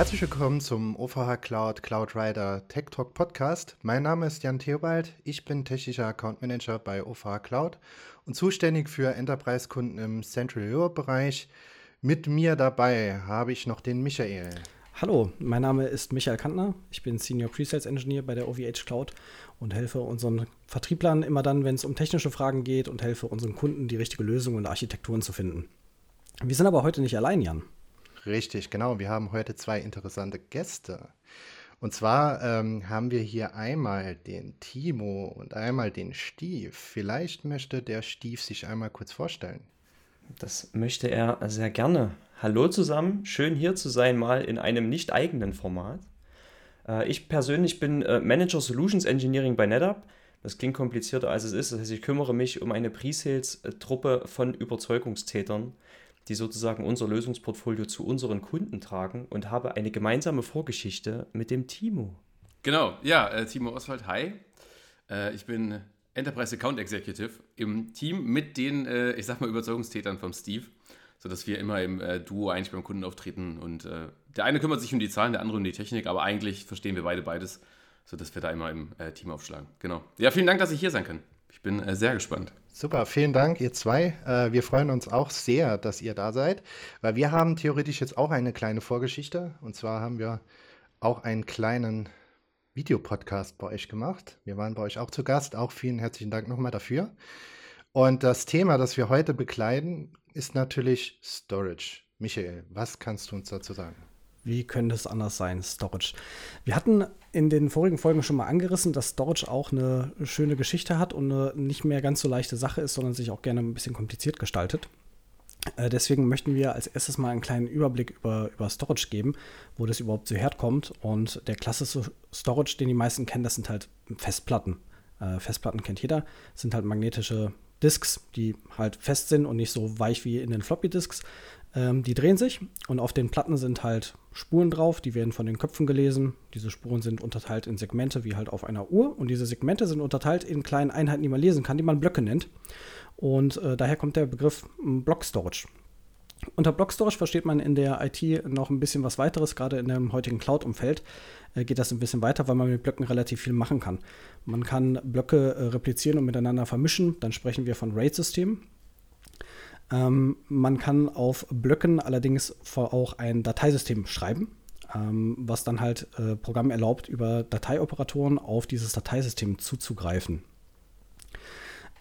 Herzlich willkommen zum OVH Cloud Cloud Rider Tech Talk Podcast. Mein Name ist Jan Theobald. Ich bin technischer Account Manager bei OVH Cloud und zuständig für Enterprise-Kunden im Central Europe Bereich. Mit mir dabei habe ich noch den Michael. Hallo, mein Name ist Michael Kantner. Ich bin Senior Presales Engineer bei der OVH Cloud und helfe unseren Vertrieblern immer dann, wenn es um technische Fragen geht und helfe unseren Kunden, die richtige Lösung und Architekturen zu finden. Wir sind aber heute nicht allein, Jan. Richtig, genau. Wir haben heute zwei interessante Gäste. Und zwar ähm, haben wir hier einmal den Timo und einmal den Stief. Vielleicht möchte der Stief sich einmal kurz vorstellen. Das möchte er sehr gerne. Hallo zusammen, schön hier zu sein, mal in einem nicht eigenen Format. Äh, ich persönlich bin äh, Manager Solutions Engineering bei NetApp. Das klingt komplizierter als es ist. Das heißt, ich kümmere mich um eine Pre-Sales-Truppe von Überzeugungstätern, die sozusagen unser Lösungsportfolio zu unseren Kunden tragen und habe eine gemeinsame Vorgeschichte mit dem Timo. Genau, ja, äh, Timo Oswald, hi. Äh, ich bin Enterprise Account Executive im Team mit den, äh, ich sag mal, Überzeugungstätern vom Steve, sodass wir immer im Duo eigentlich beim Kunden auftreten und der eine kümmert sich um die Zahlen, der andere um die Technik, aber eigentlich verstehen wir beide beides, sodass wir da immer im Team aufschlagen. Genau. Ja, vielen Dank, dass ich hier sein kann. Ich bin sehr gespannt. Super, vielen Dank, ihr zwei. Äh, wir freuen uns auch sehr, dass ihr da seid, weil wir haben theoretisch jetzt auch eine kleine Vorgeschichte. Und zwar haben wir auch einen kleinen Videopodcast bei euch gemacht. Wir waren bei euch auch zu Gast. Auch vielen herzlichen Dank nochmal dafür. Und das Thema, das wir heute bekleiden, ist natürlich Storage. Michael, was kannst du uns dazu sagen? Wie könnte es anders sein, Storage? Wir hatten in den vorigen Folgen schon mal angerissen, dass Storage auch eine schöne Geschichte hat und eine nicht mehr ganz so leichte Sache ist, sondern sich auch gerne ein bisschen kompliziert gestaltet. Äh, deswegen möchten wir als erstes mal einen kleinen Überblick über, über Storage geben, wo das überhaupt so herkommt. Und der klassische Storage, den die meisten kennen, das sind halt Festplatten. Äh, Festplatten kennt jeder, das sind halt magnetische Disks, die halt fest sind und nicht so weich wie in den Floppy Disks. Ähm, die drehen sich und auf den Platten sind halt Spuren drauf, die werden von den Köpfen gelesen. Diese Spuren sind unterteilt in Segmente wie halt auf einer Uhr und diese Segmente sind unterteilt in kleinen Einheiten, die man lesen kann, die man Blöcke nennt. Und äh, daher kommt der Begriff hm, Block Storage. Unter Block Storage versteht man in der IT noch ein bisschen was weiteres, gerade in dem heutigen Cloud-Umfeld äh, geht das ein bisschen weiter, weil man mit Blöcken relativ viel machen kann. Man kann Blöcke äh, replizieren und miteinander vermischen, dann sprechen wir von RAID-Systemen. Ähm, man kann auf Blöcken allerdings auch ein Dateisystem schreiben, ähm, was dann halt äh, Programm erlaubt, über Dateioperatoren auf dieses Dateisystem zuzugreifen.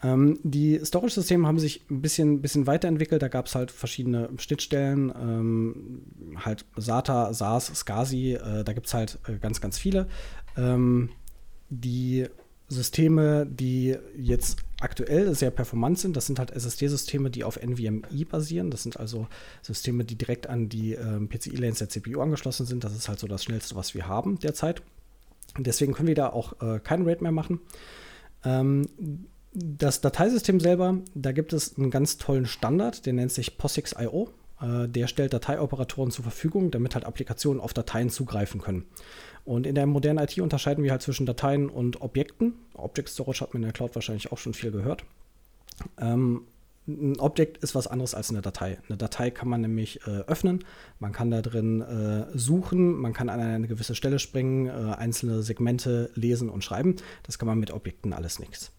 Ähm, die Storage-Systeme haben sich ein bisschen, bisschen weiterentwickelt. Da gab es halt verschiedene Schnittstellen, ähm, halt SATA, SAS, SCSI, äh, da gibt es halt äh, ganz, ganz viele. Ähm, die Systeme, die jetzt aktuell sehr performant sind, das sind halt SSD-Systeme, die auf NVMe basieren. Das sind also Systeme, die direkt an die ähm, PCI-Lanes der CPU angeschlossen sind. Das ist halt so das Schnellste, was wir haben derzeit. Deswegen können wir da auch äh, kein RAID mehr machen. Ähm, das Dateisystem selber, da gibt es einen ganz tollen Standard, der nennt sich POSIX.io. Äh, der stellt Dateioperatoren zur Verfügung, damit halt Applikationen auf Dateien zugreifen können. Und in der modernen IT unterscheiden wir halt zwischen Dateien und Objekten. Object Storage hat man in der Cloud wahrscheinlich auch schon viel gehört. Ähm, ein Objekt ist was anderes als eine Datei. Eine Datei kann man nämlich äh, öffnen, man kann da drin äh, suchen, man kann an eine gewisse Stelle springen, äh, einzelne Segmente lesen und schreiben. Das kann man mit Objekten alles nichts.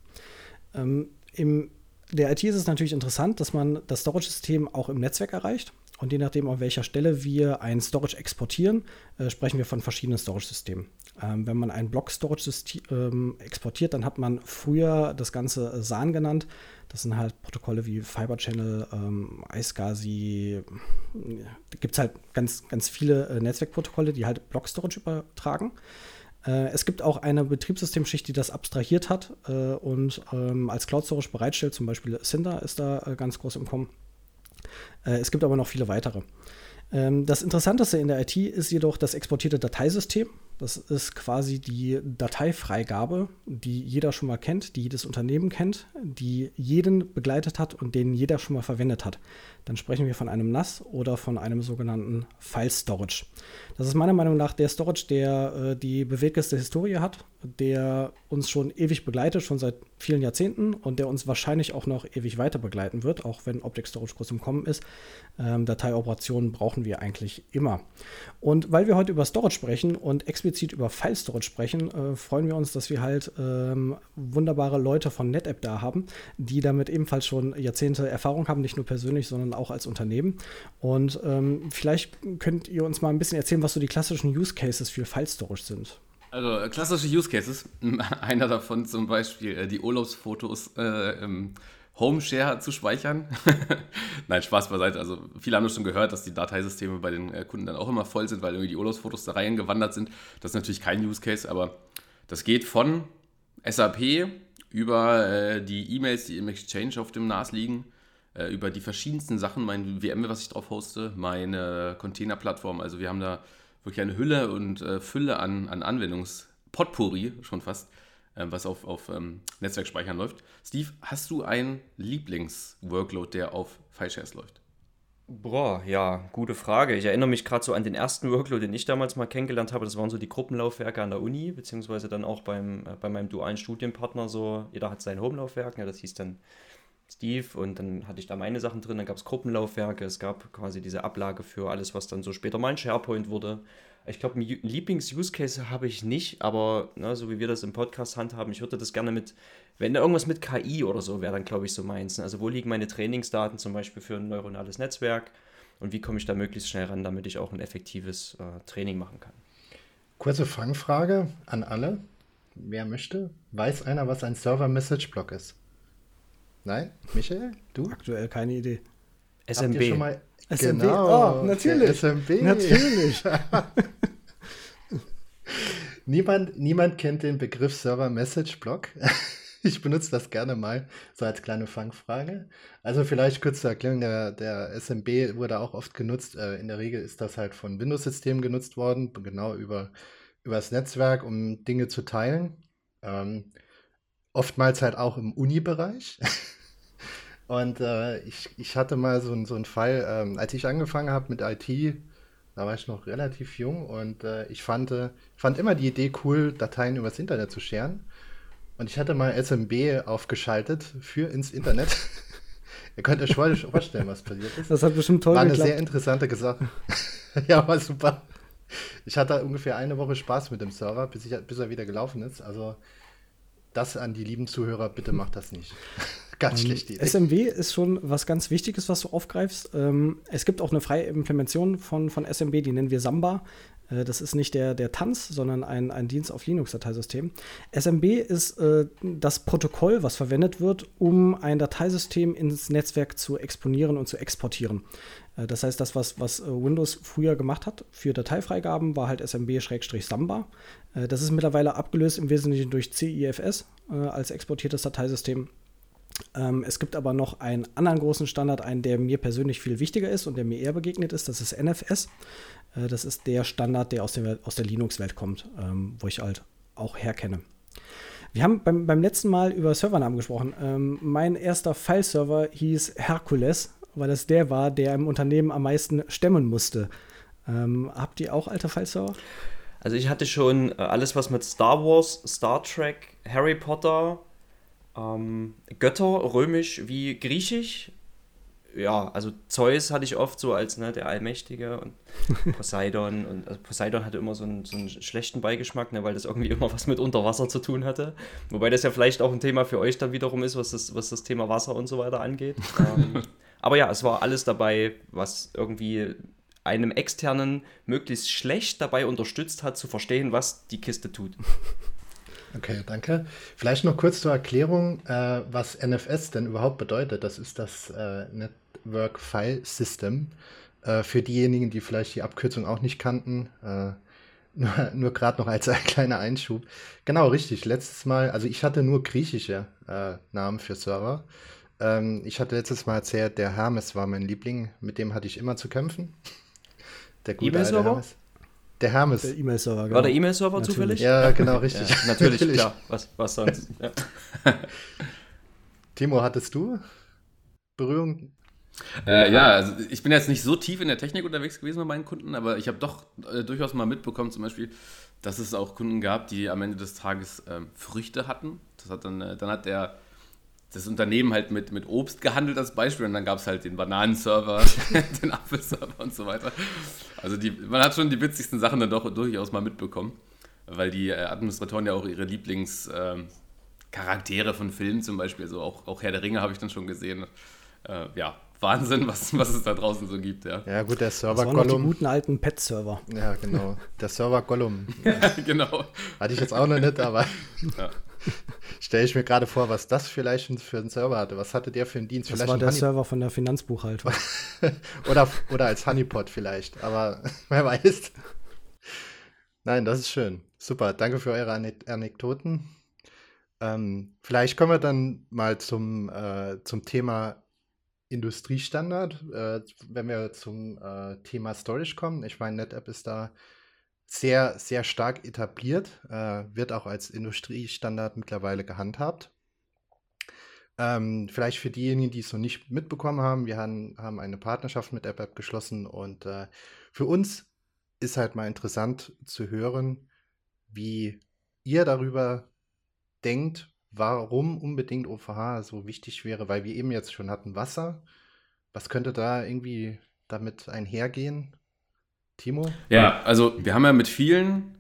Ähm, Im der IT ist es natürlich interessant, dass man das Storage-System auch im Netzwerk erreicht. Und je nachdem, an welcher Stelle wir ein Storage exportieren, äh, sprechen wir von verschiedenen Storage-Systemen. Ähm, wenn man ein Block-Storage ähm, exportiert, dann hat man früher das Ganze SAN genannt. Das sind halt Protokolle wie Fiber Channel, ähm, iSCSI. Da gibt es halt ganz, ganz viele äh, Netzwerkprotokolle, die halt Block-Storage übertragen. Äh, es gibt auch eine Betriebssystemschicht, die das abstrahiert hat äh, und ähm, als Cloud Storage bereitstellt. Zum Beispiel Cinder ist da äh, ganz groß im Kommen. Äh, es gibt aber noch viele weitere. Ähm, das Interessanteste in der IT ist jedoch das exportierte Dateisystem. Das ist quasi die Dateifreigabe, die jeder schon mal kennt, die jedes Unternehmen kennt, die jeden begleitet hat und den jeder schon mal verwendet hat. Dann sprechen wir von einem NAS oder von einem sogenannten File Storage. Das ist meiner Meinung nach der Storage, der äh, die bewegteste Historie hat, der uns schon ewig begleitet, schon seit vielen Jahrzehnten und der uns wahrscheinlich auch noch ewig weiter begleiten wird, auch wenn Object Storage kurz im Kommen ist. Ähm, Dateioperationen brauchen wir eigentlich immer. Und weil wir heute über Storage sprechen und explizit über File Storage sprechen, äh, freuen wir uns, dass wir halt ähm, wunderbare Leute von NetApp da haben, die damit ebenfalls schon Jahrzehnte Erfahrung haben, nicht nur persönlich, sondern auch als Unternehmen. Und ähm, vielleicht könnt ihr uns mal ein bisschen erzählen, was so die klassischen Use Cases für File Storage sind. Also äh, klassische Use Cases. Einer davon zum Beispiel äh, die Urlaubsfotos äh, im Home-Share zu speichern. Nein, Spaß beiseite. Also viele haben schon gehört, dass die Dateisysteme bei den äh, Kunden dann auch immer voll sind, weil irgendwie die Urlaubsfotos da reingewandert sind. Das ist natürlich kein Use Case, aber das geht von SAP über äh, die E-Mails, die im Exchange auf dem NAS liegen, äh, über die verschiedensten Sachen, mein VM, was ich drauf hoste, meine Containerplattform. Also wir haben da wirklich eine Hülle und äh, Fülle an, an Anwendungspotpourri schon fast, was auf, auf ähm, Netzwerkspeichern läuft. Steve, hast du einen Lieblings-Workload, der auf FileShares läuft? Boah, ja, gute Frage. Ich erinnere mich gerade so an den ersten Workload, den ich damals mal kennengelernt habe. Das waren so die Gruppenlaufwerke an der Uni, beziehungsweise dann auch beim, äh, bei meinem dualen Studienpartner so. Jeder hat sein Homelaufwerk, ja, das hieß dann Steve und dann hatte ich da meine Sachen drin, dann gab es Gruppenlaufwerke, es gab quasi diese Ablage für alles, was dann so später mein SharePoint wurde. Ich glaube, einen Lieblings-Use-Case habe ich nicht, aber ne, so wie wir das im Podcast handhaben, ich würde das gerne mit, wenn da irgendwas mit KI oder so wäre, dann glaube ich so meins. Ne? Also wo liegen meine Trainingsdaten zum Beispiel für ein neuronales Netzwerk und wie komme ich da möglichst schnell ran, damit ich auch ein effektives äh, Training machen kann. Kurze Fangfrage an alle. Wer möchte? Weiß einer, was ein Server-Message-Block ist? Nein? Michael? Du? Aktuell keine Idee. SMB. Habt ihr schon mal SMB? Genau, Oh, natürlich. SMB. Natürlich. niemand, niemand kennt den Begriff Server Message Block. Ich benutze das gerne mal so als kleine Fangfrage. Also vielleicht kurz zur Erklärung, der, der SMB wurde auch oft genutzt. Äh, In der Regel ist das halt von Windows-Systemen genutzt worden, genau über, über das Netzwerk, um Dinge zu teilen. Ähm, oftmals halt auch im Uni-Bereich. Und äh, ich, ich hatte mal so, so einen Fall, ähm, als ich angefangen habe mit IT, da war ich noch relativ jung und äh, ich fand, äh, fand immer die Idee cool, Dateien übers Internet zu scheren. Und ich hatte mal SMB aufgeschaltet für ins Internet. Ihr könnt euch vorstellen, was passiert ist. Das hat bestimmt toll War eine geklappt. sehr interessante Sache. ja, war super. Ich hatte ungefähr eine Woche Spaß mit dem Server, bis, ich, bis er wieder gelaufen ist. Also das an die lieben Zuhörer, bitte macht das nicht. Ganz schlechte Idee. SMW ist schon was ganz Wichtiges, was du aufgreifst. Ähm, es gibt auch eine freie Implementation von, von SMB, die nennen wir Samba. Äh, das ist nicht der, der Tanz, sondern ein, ein Dienst auf Linux-Dateisystem. SMB ist äh, das Protokoll, was verwendet wird, um ein Dateisystem ins Netzwerk zu exponieren und zu exportieren. Äh, das heißt, das, was, was äh, Windows früher gemacht hat für Dateifreigaben, war halt SMB-Samba. Äh, das ist mittlerweile abgelöst im Wesentlichen durch CIFS als exportiertes Dateisystem. Ähm, es gibt aber noch einen anderen großen Standard, einen, der mir persönlich viel wichtiger ist und der mir eher begegnet ist. Das ist NFS. Äh, das ist der Standard, der aus der, aus der Linux-Welt kommt, ähm, wo ich halt auch herkenne. Wir haben beim, beim letzten Mal über Servernamen gesprochen. Ähm, mein erster File-Server hieß Hercules, weil es der war, der im Unternehmen am meisten stemmen musste. Ähm, habt ihr auch alte File-Server? Also ich hatte schon äh, alles, was mit Star Wars, Star Trek, Harry Potter, ähm, Götter, römisch wie griechisch. Ja, also Zeus hatte ich oft so als ne, der Allmächtige und Poseidon. Und also Poseidon hatte immer so einen, so einen schlechten Beigeschmack, ne, weil das irgendwie immer was mit Unterwasser zu tun hatte. Wobei das ja vielleicht auch ein Thema für euch dann wiederum ist, was das, was das Thema Wasser und so weiter angeht. ähm, aber ja, es war alles dabei, was irgendwie einem externen möglichst schlecht dabei unterstützt hat, zu verstehen, was die Kiste tut. Okay, danke. Vielleicht noch kurz zur Erklärung, äh, was NFS denn überhaupt bedeutet. Das ist das äh, Network File System. Äh, für diejenigen, die vielleicht die Abkürzung auch nicht kannten, äh, nur, nur gerade noch als ein kleiner Einschub. Genau, richtig. Letztes Mal, also ich hatte nur griechische äh, Namen für Server. Ähm, ich hatte letztes Mal erzählt, der Hermes war mein Liebling. Mit dem hatte ich immer zu kämpfen. Der gute E-Mail-Server? Hermes. Der Hermes. Der E-Mail-Server, genau. War der E-Mail-Server zufällig? Ja, genau, richtig. Ja, natürlich, natürlich, klar. Was, was sonst? Ja. Timo, hattest du Berührung? Äh, ja, also ich bin jetzt nicht so tief in der Technik unterwegs gewesen bei meinen Kunden, aber ich habe doch äh, durchaus mal mitbekommen, zum Beispiel, dass es auch Kunden gab, die am Ende des Tages ähm, Früchte hatten. Das hat dann, äh, dann hat der das Unternehmen halt mit, mit Obst gehandelt als Beispiel und dann gab es halt den Bananenserver, den Apfelserver und so weiter. Also die, man hat schon die witzigsten Sachen dann doch durchaus mal mitbekommen, weil die äh, Administratoren ja auch ihre Lieblingscharaktere ähm, von Filmen zum Beispiel, also auch, auch Herr der Ringe habe ich dann schon gesehen. Äh, ja, Wahnsinn, was, was es da draußen so gibt, ja. Ja, gut, der Server das Gollum. die guten alten Pet-Server. Ja, genau. Der Server Gollum. ja, genau. Hatte ich jetzt auch noch nicht, aber ja. stelle ich mir gerade vor, was das vielleicht für einen Server hatte. Was hatte der für einen Dienst? Das vielleicht war der Honey Server von der Finanzbuchhaltung. oder, oder als Honeypot vielleicht, aber wer weiß. Nein, das ist schön. Super, danke für eure Anekdoten. Ähm, vielleicht kommen wir dann mal zum, äh, zum Thema Industriestandard, äh, wenn wir zum äh, Thema Storage kommen. Ich meine, NetApp ist da sehr, sehr stark etabliert, äh, wird auch als Industriestandard mittlerweile gehandhabt. Ähm, vielleicht für diejenigen, die es noch nicht mitbekommen haben, wir haben, haben eine Partnerschaft mit AppApp geschlossen und äh, für uns ist halt mal interessant zu hören, wie ihr darüber denkt, warum unbedingt OVH so wichtig wäre, weil wir eben jetzt schon hatten Wasser. Was könnte da irgendwie damit einhergehen? Timo? Ja, also wir haben ja mit vielen,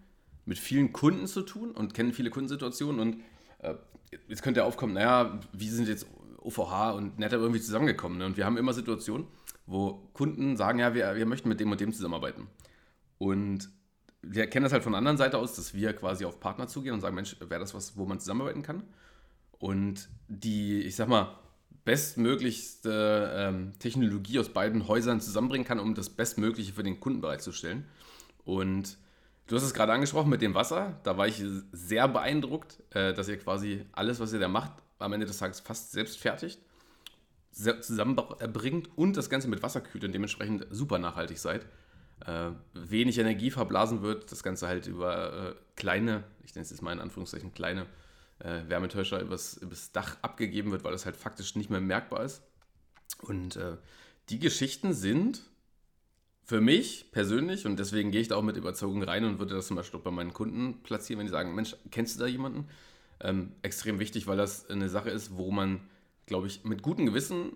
mit vielen Kunden zu tun und kennen viele Kundensituationen und äh, jetzt könnte ja aufkommen, naja, wie sind jetzt OVH und NetApp irgendwie zusammengekommen? Ne? Und wir haben immer Situationen, wo Kunden sagen, ja, wir, wir möchten mit dem und dem zusammenarbeiten. Und wir kennen das halt von der anderen Seite aus, dass wir quasi auf Partner zugehen und sagen, Mensch, wäre das was, wo man zusammenarbeiten kann? Und die, ich sag mal, bestmöglichste ähm, Technologie aus beiden Häusern zusammenbringen kann, um das Bestmögliche für den Kunden bereitzustellen. Und du hast es gerade angesprochen mit dem Wasser. Da war ich sehr beeindruckt, äh, dass ihr quasi alles, was ihr da macht, am Ende des Tages fast selbst fertigt, zusammenbringt und das Ganze mit Wasser kühlt und dementsprechend super nachhaltig seid äh, wenig Energie verblasen wird, das Ganze halt über äh, kleine, ich nenne es jetzt mal in Anführungszeichen kleine äh, Wärmetäuscher übers, übers Dach abgegeben wird, weil das halt faktisch nicht mehr merkbar ist. Und äh, die Geschichten sind für mich persönlich, und deswegen gehe ich da auch mit Überzeugung rein und würde das zum Beispiel auch bei meinen Kunden platzieren, wenn die sagen, Mensch, kennst du da jemanden? Ähm, extrem wichtig, weil das eine Sache ist, wo man, glaube ich, mit gutem Gewissen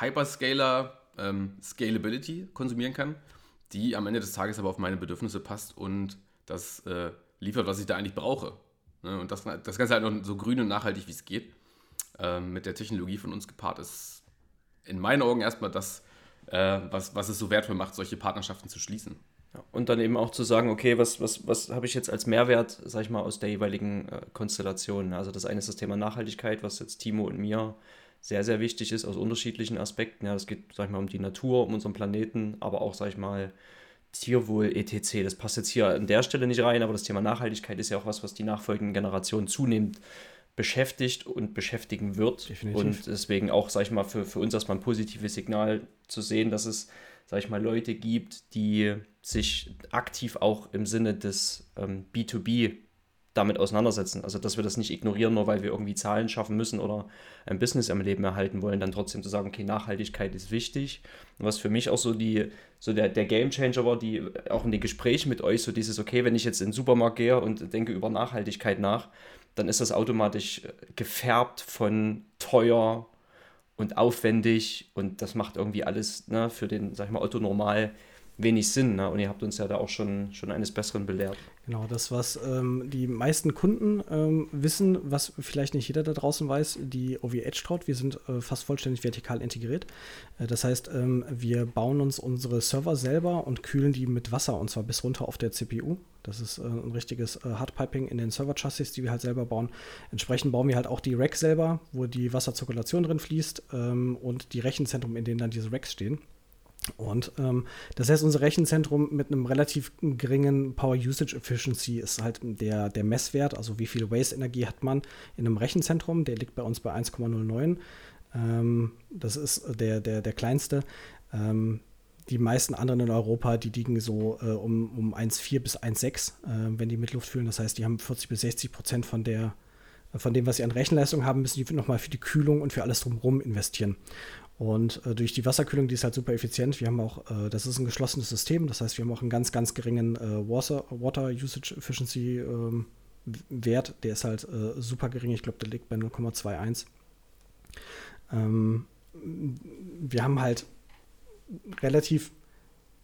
Hyperscaler ähm, Scalability konsumieren kann die am Ende des Tages aber auf meine Bedürfnisse passt und das äh, liefert, was ich da eigentlich brauche. Ne? Und das, das Ganze halt noch so grün und nachhaltig, wie es geht, äh, mit der Technologie von uns gepaart ist in meinen Augen erstmal das, äh, was, was es so wertvoll macht, solche Partnerschaften zu schließen. Und dann eben auch zu sagen, okay, was, was, was habe ich jetzt als Mehrwert, sag ich mal, aus der jeweiligen äh, Konstellation. Also das eine ist das Thema Nachhaltigkeit, was jetzt Timo und mir sehr, sehr wichtig ist aus unterschiedlichen Aspekten. Ja, es geht, sag ich mal, um die Natur, um unseren Planeten, aber auch, sag ich mal, Tierwohl, etc. Das passt jetzt hier an der Stelle nicht rein, aber das Thema Nachhaltigkeit ist ja auch was, was die nachfolgenden Generationen zunehmend beschäftigt und beschäftigen wird. Definitiv. Und deswegen auch, sag ich mal, für, für uns erstmal ein positives Signal zu sehen, dass es, sag ich mal, Leute gibt, die sich aktiv auch im Sinne des ähm, B2B damit auseinandersetzen. Also, dass wir das nicht ignorieren, nur weil wir irgendwie Zahlen schaffen müssen oder ein Business am Leben erhalten wollen, dann trotzdem zu sagen, okay, Nachhaltigkeit ist wichtig. Und was für mich auch so die, so der, der Game Changer war, die auch in den Gesprächen mit euch, so dieses, okay, wenn ich jetzt in den Supermarkt gehe und denke über Nachhaltigkeit nach, dann ist das automatisch gefärbt von teuer und aufwendig und das macht irgendwie alles ne, für den, sag ich mal, Otto normal wenig Sinn. Ne? Und ihr habt uns ja da auch schon, schon eines Besseren belehrt. Genau, das, was ähm, die meisten Kunden ähm, wissen, was vielleicht nicht jeder da draußen weiß, die OVH traut, wir sind äh, fast vollständig vertikal integriert. Äh, das heißt, ähm, wir bauen uns unsere Server selber und kühlen die mit Wasser und zwar bis runter auf der CPU. Das ist äh, ein richtiges äh, Hardpiping in den Server-Chassis, die wir halt selber bauen. Entsprechend bauen wir halt auch die Racks selber, wo die Wasserzirkulation drin fließt ähm, und die Rechenzentren, in denen dann diese Racks stehen. Und ähm, das heißt, unser Rechenzentrum mit einem relativ geringen Power Usage Efficiency ist halt der, der Messwert, also wie viel Waste-Energie hat man in einem Rechenzentrum, der liegt bei uns bei 1,09. Ähm, das ist der, der, der kleinste. Ähm, die meisten anderen in Europa, die liegen so äh, um, um 1,4 bis 1,6, äh, wenn die mit Luft füllen. Das heißt, die haben 40 bis 60 Prozent von der von dem, was sie an Rechenleistung haben, müssen die nochmal für die Kühlung und für alles drumherum investieren. Und äh, durch die Wasserkühlung, die ist halt super effizient. Wir haben auch, äh, das ist ein geschlossenes System, das heißt, wir haben auch einen ganz, ganz geringen äh, Water, Water Usage Efficiency ähm, Wert. Der ist halt äh, super gering. Ich glaube, der liegt bei 0,21. Ähm, wir haben halt relativ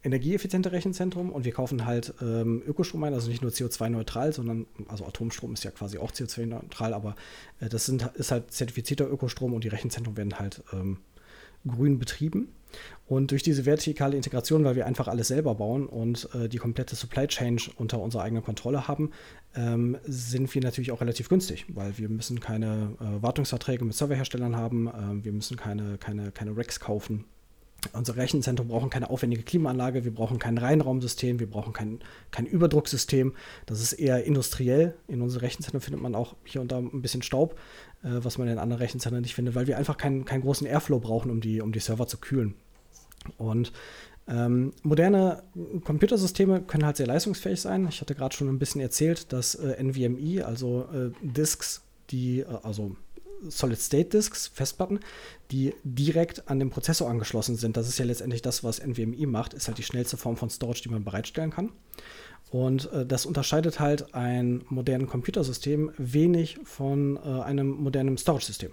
energieeffiziente Rechenzentrum und wir kaufen halt ähm, Ökostrom ein, also nicht nur CO2-neutral, sondern, also Atomstrom ist ja quasi auch CO2-neutral, aber äh, das sind, ist halt zertifizierter Ökostrom und die Rechenzentren werden halt ähm, grün betrieben. Und durch diese vertikale Integration, weil wir einfach alles selber bauen und äh, die komplette Supply Chain unter unserer eigenen Kontrolle haben, ähm, sind wir natürlich auch relativ günstig, weil wir müssen keine äh, Wartungsverträge mit Serverherstellern haben, äh, wir müssen keine, keine, keine Racks kaufen unser Rechenzentrum brauchen keine aufwendige Klimaanlage, wir brauchen kein Reinraumsystem, wir brauchen kein, kein Überdrucksystem. Das ist eher industriell. In unserem Rechenzentrum findet man auch hier und da ein bisschen Staub, was man in anderen Rechenzentren nicht findet, weil wir einfach keinen, keinen großen Airflow brauchen, um die, um die Server zu kühlen. Und ähm, moderne Computersysteme können halt sehr leistungsfähig sein. Ich hatte gerade schon ein bisschen erzählt, dass äh, NVMe, also äh, Disks, die, äh, also Solid-State-Disks, Festplatten, die direkt an den Prozessor angeschlossen sind. Das ist ja letztendlich das, was NVMe macht, ist halt die schnellste Form von Storage, die man bereitstellen kann. Und äh, das unterscheidet halt ein modernes Computersystem wenig von äh, einem modernen Storage-System.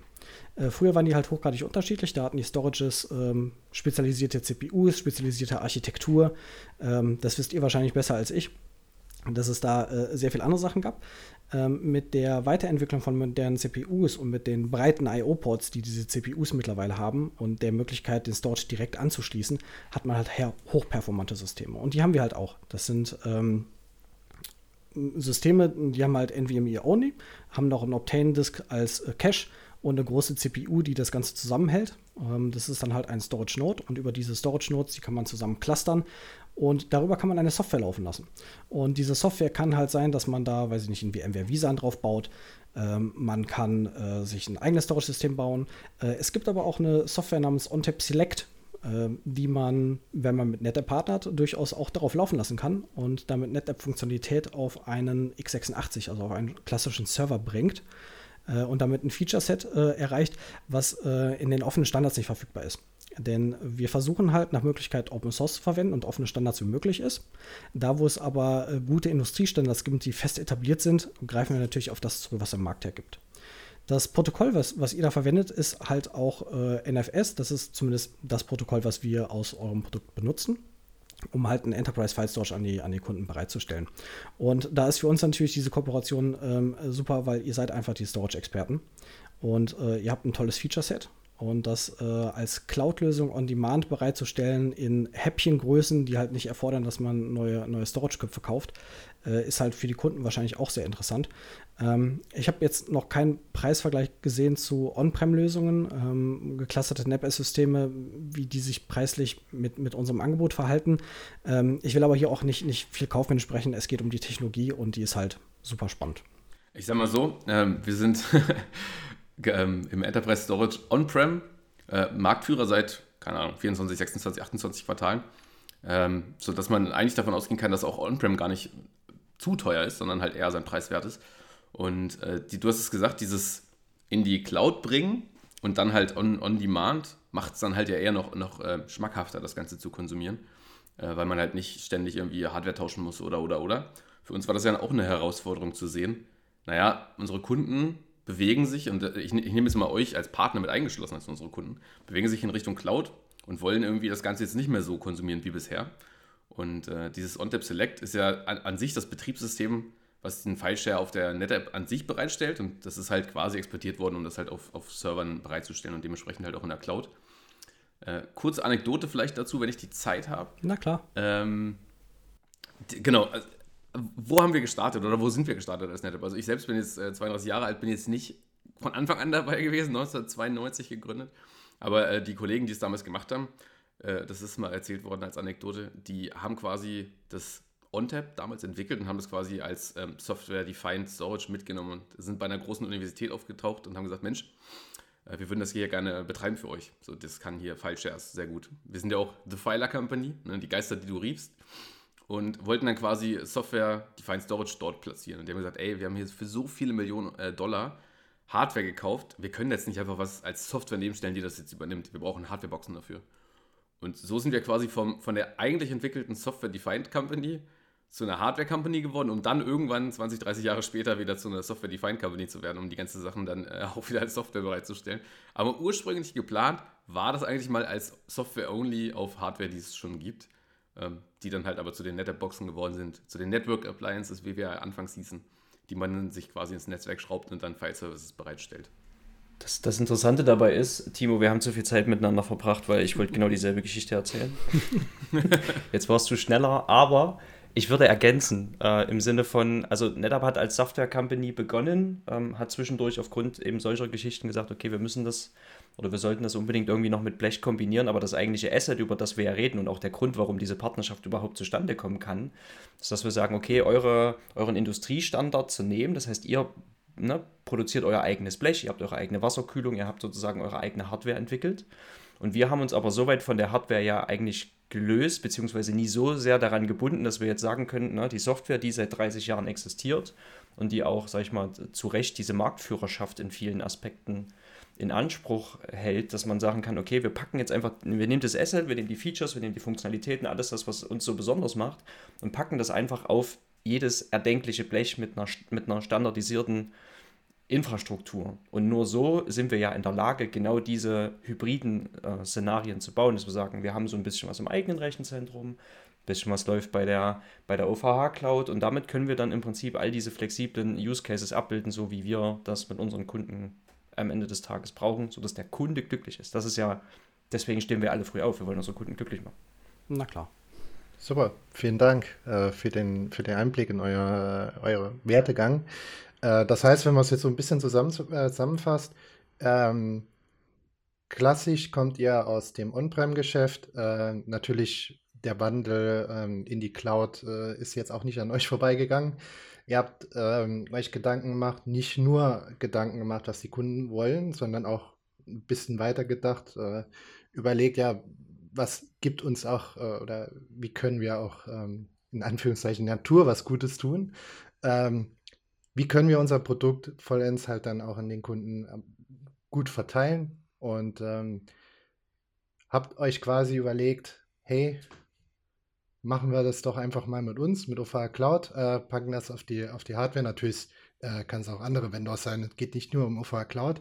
Äh, früher waren die halt hochgradig unterschiedlich. Da hatten die Storages ähm, spezialisierte CPUs, spezialisierte Architektur. Ähm, das wisst ihr wahrscheinlich besser als ich dass es da äh, sehr viele andere Sachen gab. Ähm, mit der Weiterentwicklung von modernen CPUs und mit den breiten IO-Ports, die diese CPUs mittlerweile haben und der Möglichkeit, den Storage direkt anzuschließen, hat man halt hochperformante Systeme. Und die haben wir halt auch. Das sind ähm, Systeme, die haben halt NVMe only, haben noch einen Optane-Disk als äh, Cache und eine große CPU, die das Ganze zusammenhält. Ähm, das ist dann halt ein Storage Node und über diese Storage Nodes, die kann man zusammen clustern und darüber kann man eine Software laufen lassen. Und diese Software kann halt sein, dass man da, weiß ich nicht, ein VMware Visa drauf baut. Ähm, man kann äh, sich ein eigenes Storage-System bauen. Äh, es gibt aber auch eine Software namens OnTap Select, äh, die man, wenn man mit NetApp partnert, durchaus auch darauf laufen lassen kann und damit NetApp-Funktionalität auf einen x86, also auf einen klassischen Server bringt äh, und damit ein Feature-Set äh, erreicht, was äh, in den offenen Standards nicht verfügbar ist. Denn wir versuchen halt nach Möglichkeit Open Source zu verwenden und offene Standards wie möglich ist. Da, wo es aber äh, gute Industriestandards gibt, die fest etabliert sind, greifen wir natürlich auf das zurück, was am Markt hergibt. Das Protokoll, was, was ihr da verwendet, ist halt auch äh, NFS. Das ist zumindest das Protokoll, was wir aus eurem Produkt benutzen, um halt einen Enterprise File Storage an die, an die Kunden bereitzustellen. Und da ist für uns natürlich diese Kooperation ähm, super, weil ihr seid einfach die Storage-Experten und äh, ihr habt ein tolles Feature-Set und das äh, als Cloud-Lösung on Demand bereitzustellen in Häppchengrößen, die halt nicht erfordern, dass man neue, neue Storage-Köpfe kauft, äh, ist halt für die Kunden wahrscheinlich auch sehr interessant. Ähm, ich habe jetzt noch keinen Preisvergleich gesehen zu On-Prem-Lösungen, ähm, geclusterte NetS-Systeme, wie die sich preislich mit, mit unserem Angebot verhalten. Ähm, ich will aber hier auch nicht, nicht viel kaufmännisch sprechen. Es geht um die Technologie und die ist halt super spannend. Ich sag mal so, ähm, wir sind ähm, im Enterprise Storage On-Prem, äh, Marktführer seit, keine Ahnung, 24, 26, 28 Quartalen, ähm, sodass man eigentlich davon ausgehen kann, dass auch On-Prem gar nicht zu teuer ist, sondern halt eher sein Preis wert ist. Und äh, die, du hast es gesagt, dieses in die Cloud bringen und dann halt on, on demand macht es dann halt ja eher noch, noch äh, schmackhafter, das Ganze zu konsumieren, äh, weil man halt nicht ständig irgendwie Hardware tauschen muss oder oder oder. Für uns war das ja auch eine Herausforderung zu sehen. Naja, unsere Kunden bewegen sich, und äh, ich, ich nehme jetzt mal euch als Partner mit eingeschlossen als unsere Kunden, bewegen sich in Richtung Cloud und wollen irgendwie das Ganze jetzt nicht mehr so konsumieren wie bisher. Und äh, dieses OnTap Select ist ja an, an, sich das Betriebssystem, was den File-Share auf der NetApp an sich bereitstellt. Und das ist halt quasi exportiert worden, um das halt auf, auf Servern bereitzustellen und dementsprechend halt auch in der Cloud. Äh, kurze Anekdote vielleicht dazu, wenn ich die Zeit habe. Na klar. Ähm, die, genau, also wo haben wir gestartet oder wo sind wir gestartet als NetApp? Also ich selbst bin jetzt äh, 32 Jahre alt, bin jetzt nicht von Anfang an dabei gewesen, 1992 gegründet. Aber äh, die Kollegen, die es damals gemacht haben, äh, das ist mal erzählt worden als Anekdote, die haben quasi das OnTap damals entwickelt und haben das quasi als ähm, Software-Defined Storage mitgenommen und sind bei einer großen Universität aufgetaucht und haben gesagt, Mensch, äh, wir würden das hier gerne betreiben für euch. So, das kann hier FileShares sehr gut. Wir sind ja auch The Filer Company, ne, die Geister, die du riefst. Und wollten dann quasi Software Defined Storage dort platzieren. Und die haben gesagt, ey, wir haben hier für so viele Millionen äh, Dollar Hardware gekauft. Wir können jetzt nicht einfach was als Software nebenstellen, die das jetzt übernimmt. Wir brauchen Hardwareboxen dafür. Und so sind wir quasi vom, von der eigentlich entwickelten Software-Defined Company zu einer Hardware-Company geworden, um dann irgendwann 20, 30 Jahre später wieder zu einer Software-Defined Company zu werden, um die ganzen Sachen dann äh, auch wieder als Software bereitzustellen. Aber ursprünglich geplant war das eigentlich mal als Software-Only auf Hardware, die es schon gibt, die dann halt aber zu den NetApp-Boxen geworden sind, zu den Network Appliances, wie wir anfangs hießen, die man sich quasi ins Netzwerk schraubt und dann File-Services bereitstellt. Das, das Interessante dabei ist, Timo, wir haben zu viel Zeit miteinander verbracht, weil ich wollte genau dieselbe Geschichte erzählen. Jetzt warst du schneller, aber ich würde ergänzen, äh, im Sinne von, also NetApp hat als Software-Company begonnen, ähm, hat zwischendurch aufgrund eben solcher Geschichten gesagt, okay, wir müssen das oder wir sollten das unbedingt irgendwie noch mit Blech kombinieren, aber das eigentliche Asset, über das wir ja reden und auch der Grund, warum diese Partnerschaft überhaupt zustande kommen kann, ist, dass wir sagen, okay, eure, euren Industriestandard zu nehmen, das heißt, ihr ne, produziert euer eigenes Blech, ihr habt eure eigene Wasserkühlung, ihr habt sozusagen eure eigene Hardware entwickelt. Und wir haben uns aber soweit von der Hardware ja eigentlich gelöst, beziehungsweise nie so sehr daran gebunden, dass wir jetzt sagen können, ne, die Software, die seit 30 Jahren existiert und die auch, sag ich mal, zu Recht diese Marktführerschaft in vielen Aspekten in Anspruch hält, dass man sagen kann, okay, wir packen jetzt einfach, wir nehmen das Asset, wir nehmen die Features, wir nehmen die Funktionalitäten, alles das, was uns so besonders macht und packen das einfach auf jedes erdenkliche Blech mit einer, mit einer standardisierten Infrastruktur. Und nur so sind wir ja in der Lage, genau diese hybriden äh, Szenarien zu bauen, dass wir sagen, wir haben so ein bisschen was im eigenen Rechenzentrum, ein bisschen was läuft bei der, bei der OVH Cloud und damit können wir dann im Prinzip all diese flexiblen Use Cases abbilden, so wie wir das mit unseren Kunden am Ende des Tages brauchen, sodass der Kunde glücklich ist. Das ist ja, deswegen stehen wir alle früh auf, wir wollen unsere Kunden glücklich machen. Na klar. Super, vielen Dank äh, für, den, für den Einblick in euer, euer Wertegang. Äh, das heißt, wenn man es jetzt so ein bisschen zusammen, äh, zusammenfasst, ähm, klassisch kommt ihr aus dem On-Prem-Geschäft. Äh, natürlich der Wandel ähm, in die Cloud äh, ist jetzt auch nicht an euch vorbeigegangen. Ihr habt ähm, euch Gedanken gemacht, nicht nur Gedanken gemacht, was die Kunden wollen, sondern auch ein bisschen weiter gedacht, äh, überlegt, ja, was gibt uns auch äh, oder wie können wir auch ähm, in Anführungszeichen Natur was Gutes tun. Ähm, wie können wir unser Produkt vollends halt dann auch an den Kunden ähm, gut verteilen und ähm, habt euch quasi überlegt, hey, machen wir das doch einfach mal mit uns, mit OVH Cloud, äh, packen das auf die, auf die Hardware. Natürlich äh, kann es auch andere Vendors sein, es geht nicht nur um OVH Cloud,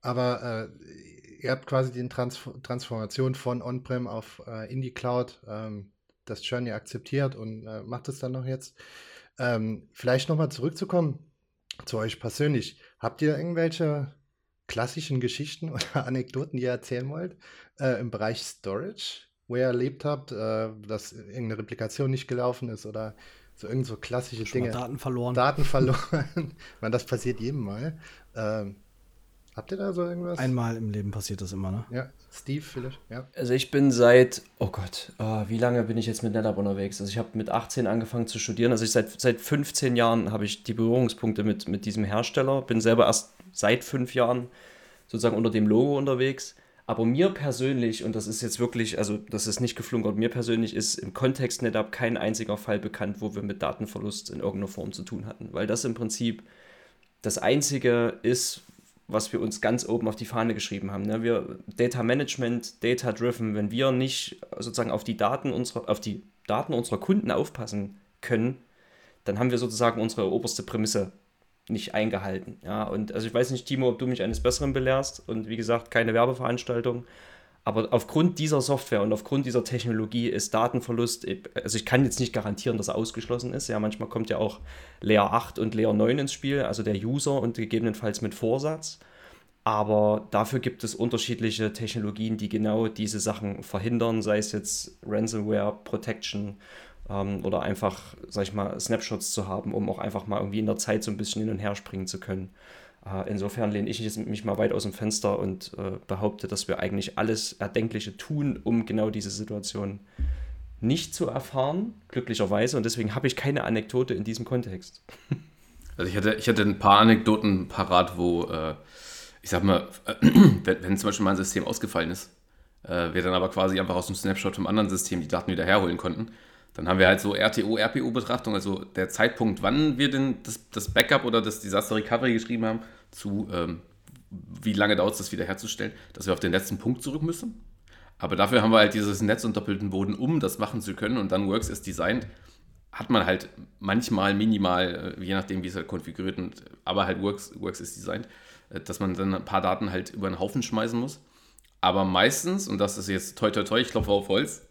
aber äh, ihr habt quasi die Trans Transformation von On-Prem auf äh, in die Cloud, ähm, das Journey akzeptiert und äh, macht es dann noch jetzt. Ähm, vielleicht nochmal zurückzukommen zu euch persönlich. Habt ihr irgendwelche klassischen Geschichten oder Anekdoten, die ihr erzählen wollt äh, im Bereich Storage? Wo ihr erlebt habt, äh, dass irgendeine Replikation nicht gelaufen ist oder so irgend so klassische Schon Dinge. Daten verloren. Daten verloren. Man, das passiert jedem Mal. Ähm, habt ihr da so irgendwas? Einmal im Leben passiert das immer, ne? Ja, Steve vielleicht, ja. Also ich bin seit, oh Gott, oh, wie lange bin ich jetzt mit NetApp unterwegs? Also ich habe mit 18 angefangen zu studieren. Also ich seit, seit 15 Jahren habe ich die Berührungspunkte mit, mit diesem Hersteller. Bin selber erst seit fünf Jahren sozusagen unter dem Logo unterwegs. Aber mir persönlich, und das ist jetzt wirklich, also das ist nicht geflunkert, mir persönlich ist im Kontext NetApp kein einziger Fall bekannt, wo wir mit Datenverlust in irgendeiner Form zu tun hatten. Weil das im Prinzip das Einzige ist, was wir uns ganz oben auf die Fahne geschrieben haben. Ne? Wir Data Management, Data Driven, wenn wir nicht sozusagen auf die Daten unserer, auf die Daten unserer Kunden aufpassen können, dann haben wir sozusagen unsere oberste Prämisse nicht eingehalten. Ja, und also ich weiß nicht, Timo, ob du mich eines Besseren belehrst und wie gesagt, keine Werbeveranstaltung. Aber aufgrund dieser Software und aufgrund dieser Technologie ist Datenverlust, also ich kann jetzt nicht garantieren, dass er ausgeschlossen ist. Ja, manchmal kommt ja auch Layer 8 und Layer 9 ins Spiel, also der User und gegebenenfalls mit Vorsatz. Aber dafür gibt es unterschiedliche Technologien, die genau diese Sachen verhindern, sei es jetzt Ransomware Protection ähm, oder einfach, sag ich mal, Snapshots zu haben, um auch einfach mal irgendwie in der Zeit so ein bisschen hin und her springen zu können. Äh, insofern lehne ich mich mal weit aus dem Fenster und äh, behaupte, dass wir eigentlich alles Erdenkliche tun, um genau diese Situation nicht zu erfahren, glücklicherweise. Und deswegen habe ich keine Anekdote in diesem Kontext. Also ich hatte, ich hatte ein paar Anekdoten parat, wo äh, ich sag mal, wenn, wenn zum Beispiel mal ein System ausgefallen ist, äh, wir dann aber quasi einfach aus dem Snapshot vom anderen System die Daten wieder herholen konnten, dann haben wir halt so RTO, RPO-Betrachtung, also der Zeitpunkt, wann wir denn das, das Backup oder das Disaster Recovery geschrieben haben, zu ähm, wie lange dauert es, das wiederherzustellen, dass wir auf den letzten Punkt zurück müssen. Aber dafür haben wir halt dieses Netz und doppelten Boden, um das machen zu können. Und dann Works ist designed, hat man halt manchmal minimal, äh, je nachdem, wie es halt konfiguriert, und, aber halt Works, Works ist designed, äh, dass man dann ein paar Daten halt über den Haufen schmeißen muss. Aber meistens, und das ist jetzt toi toi toi, ich klopfe auf Holz,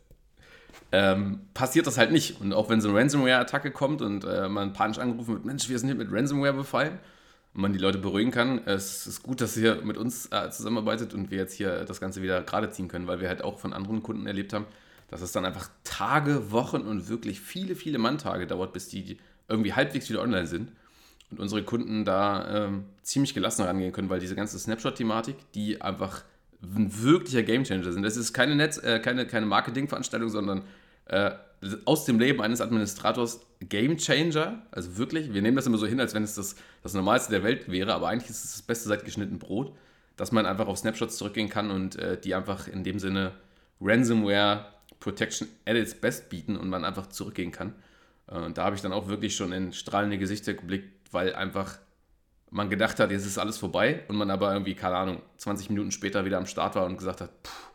ähm, passiert das halt nicht. Und auch wenn so eine Ransomware-Attacke kommt und äh, man panisch angerufen wird, Mensch, wir sind hier mit Ransomware befallen, und man die Leute beruhigen kann, es ist gut, dass ihr mit uns äh, zusammenarbeitet und wir jetzt hier das Ganze wieder gerade ziehen können, weil wir halt auch von anderen Kunden erlebt haben, dass es dann einfach Tage, Wochen und wirklich viele, viele Manntage dauert, bis die irgendwie halbwegs wieder online sind und unsere Kunden da ähm, ziemlich gelassen rangehen können, weil diese ganze Snapshot-Thematik, die einfach ein wirklicher Gamechanger sind. Das ist keine Netz, äh, keine, keine Marketingveranstaltung, sondern äh, aus dem Leben eines Administrators Gamechanger. Also wirklich, wir nehmen das immer so hin, als wenn es das, das Normalste der Welt wäre, aber eigentlich ist es das Beste seit geschnitten Brot, dass man einfach auf Snapshots zurückgehen kann und äh, die einfach in dem Sinne Ransomware Protection at its best bieten und man einfach zurückgehen kann. Äh, und da habe ich dann auch wirklich schon in strahlende Gesichter geblickt, weil einfach man gedacht hat, jetzt ist alles vorbei und man aber irgendwie, keine Ahnung, 20 Minuten später wieder am Start war und gesagt hat, puh,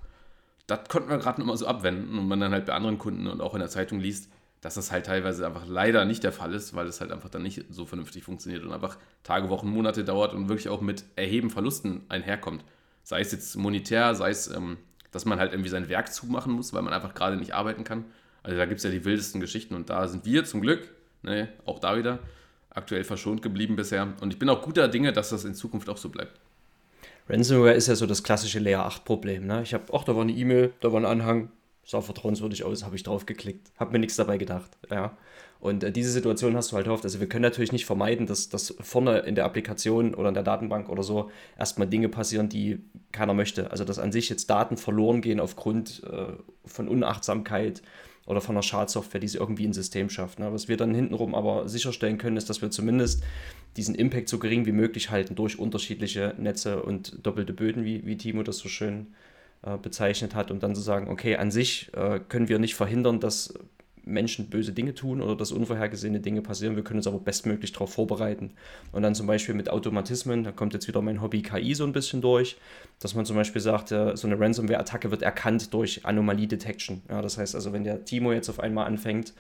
das konnten wir gerade nochmal so abwenden und man dann halt bei anderen Kunden und auch in der Zeitung liest, dass das halt teilweise einfach leider nicht der Fall ist, weil es halt einfach dann nicht so vernünftig funktioniert und einfach Tage, Wochen, Monate dauert und wirklich auch mit erheben Verlusten einherkommt. Sei es jetzt monetär, sei es, ähm, dass man halt irgendwie sein Werk zumachen muss, weil man einfach gerade nicht arbeiten kann. Also da gibt es ja die wildesten Geschichten und da sind wir zum Glück, ne, auch da wieder, aktuell verschont geblieben bisher. Und ich bin auch guter Dinge, dass das in Zukunft auch so bleibt. Ransomware ist ja so das klassische Layer 8 Problem. Ne? Ich habe, ach, da war eine E-Mail, da war ein Anhang, sah vertrauenswürdig aus, habe ich drauf geklickt, habe mir nichts dabei gedacht. Ja. Und äh, diese Situation hast du halt oft. Also wir können natürlich nicht vermeiden, dass, dass vorne in der Applikation oder in der Datenbank oder so erstmal Dinge passieren, die keiner möchte. Also dass an sich jetzt Daten verloren gehen aufgrund äh, von Unachtsamkeit oder von einer Schadsoftware, die sie irgendwie ins System schafft. Ne? Was wir dann hintenrum aber sicherstellen können, ist, dass wir zumindest diesen Impact so gering wie möglich halten durch unterschiedliche Netze und doppelte Böden, wie, wie Timo das so schön äh, bezeichnet hat, um dann zu sagen, okay, an sich äh, können wir nicht verhindern, dass Menschen böse Dinge tun oder dass unvorhergesehene Dinge passieren. Wir können uns aber bestmöglich darauf vorbereiten. Und dann zum Beispiel mit Automatismen, da kommt jetzt wieder mein Hobby KI so ein bisschen durch, dass man zum Beispiel sagt, so eine Ransomware-Attacke wird erkannt durch Anomalie-Detection. Ja, das heißt also, wenn der Timo jetzt auf einmal anfängt,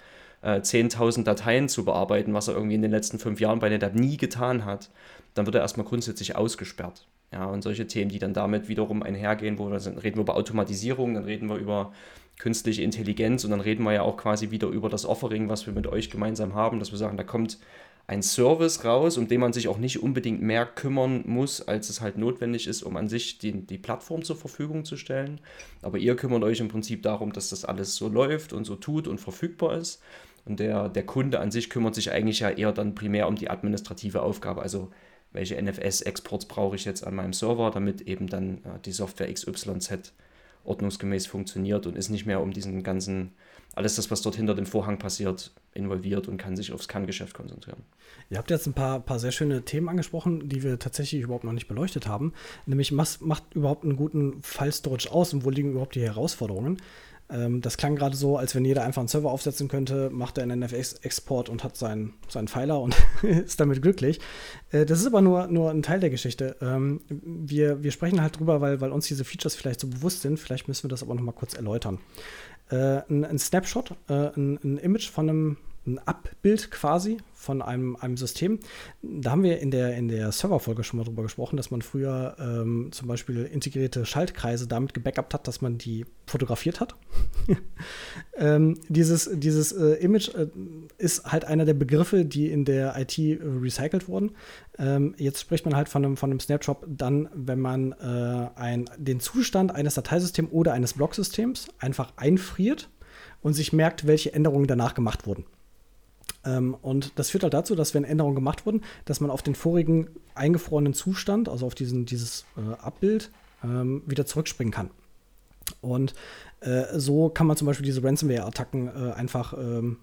10.000 äh, Dateien zu bearbeiten, was er irgendwie in den letzten fünf Jahren bei NetApp nie getan hat, dann wird er erstmal grundsätzlich ausgesperrt. Ja, und solche Themen, die dann damit wiederum einhergehen, wo wir sind, reden wir über Automatisierung, dann reden wir über künstliche Intelligenz und dann reden wir ja auch quasi wieder über das Offering, was wir mit euch gemeinsam haben, dass wir sagen, da kommt ein Service raus, um den man sich auch nicht unbedingt mehr kümmern muss, als es halt notwendig ist, um an sich die, die Plattform zur Verfügung zu stellen. Aber ihr kümmert euch im Prinzip darum, dass das alles so läuft und so tut und verfügbar ist. Und der, der Kunde an sich kümmert sich eigentlich ja eher dann primär um die administrative Aufgabe. Also welche NFS-Exports brauche ich jetzt an meinem Server, damit eben dann äh, die Software XYZ ordnungsgemäß funktioniert und ist nicht mehr um diesen ganzen, alles das, was dort hinter dem Vorhang passiert, involviert und kann sich aufs Kerngeschäft konzentrieren. Ihr habt jetzt ein paar, paar sehr schöne Themen angesprochen, die wir tatsächlich überhaupt noch nicht beleuchtet haben. Nämlich, was macht überhaupt einen guten File-Storage aus und wo liegen überhaupt die Herausforderungen? Ähm, das klang gerade so, als wenn jeder einfach einen Server aufsetzen könnte, macht er einen NFS-Export und hat seinen, seinen Pfeiler und ist damit glücklich. Äh, das ist aber nur, nur ein Teil der Geschichte. Ähm, wir, wir sprechen halt drüber, weil, weil uns diese Features vielleicht so bewusst sind. Vielleicht müssen wir das aber noch mal kurz erläutern. Äh, ein, ein, Snapshot, äh, ein, ein Image von einem ein Abbild quasi von einem, einem System. Da haben wir in der, in der Serverfolge schon mal drüber gesprochen, dass man früher ähm, zum Beispiel integrierte Schaltkreise damit gebackupt hat, dass man die fotografiert hat. ähm, dieses dieses äh, Image äh, ist halt einer der Begriffe, die in der IT recycelt wurden. Ähm, jetzt spricht man halt von einem, von einem Snapshot dann, wenn man äh, ein, den Zustand eines Dateisystems oder eines Blocksystems einfach einfriert und sich merkt, welche Änderungen danach gemacht wurden. Ähm, und das führt halt dazu, dass wenn Änderungen gemacht wurden, dass man auf den vorigen eingefrorenen Zustand, also auf diesen, dieses äh, Abbild, ähm, wieder zurückspringen kann. Und äh, so kann man zum Beispiel diese Ransomware-Attacken äh, einfach ähm,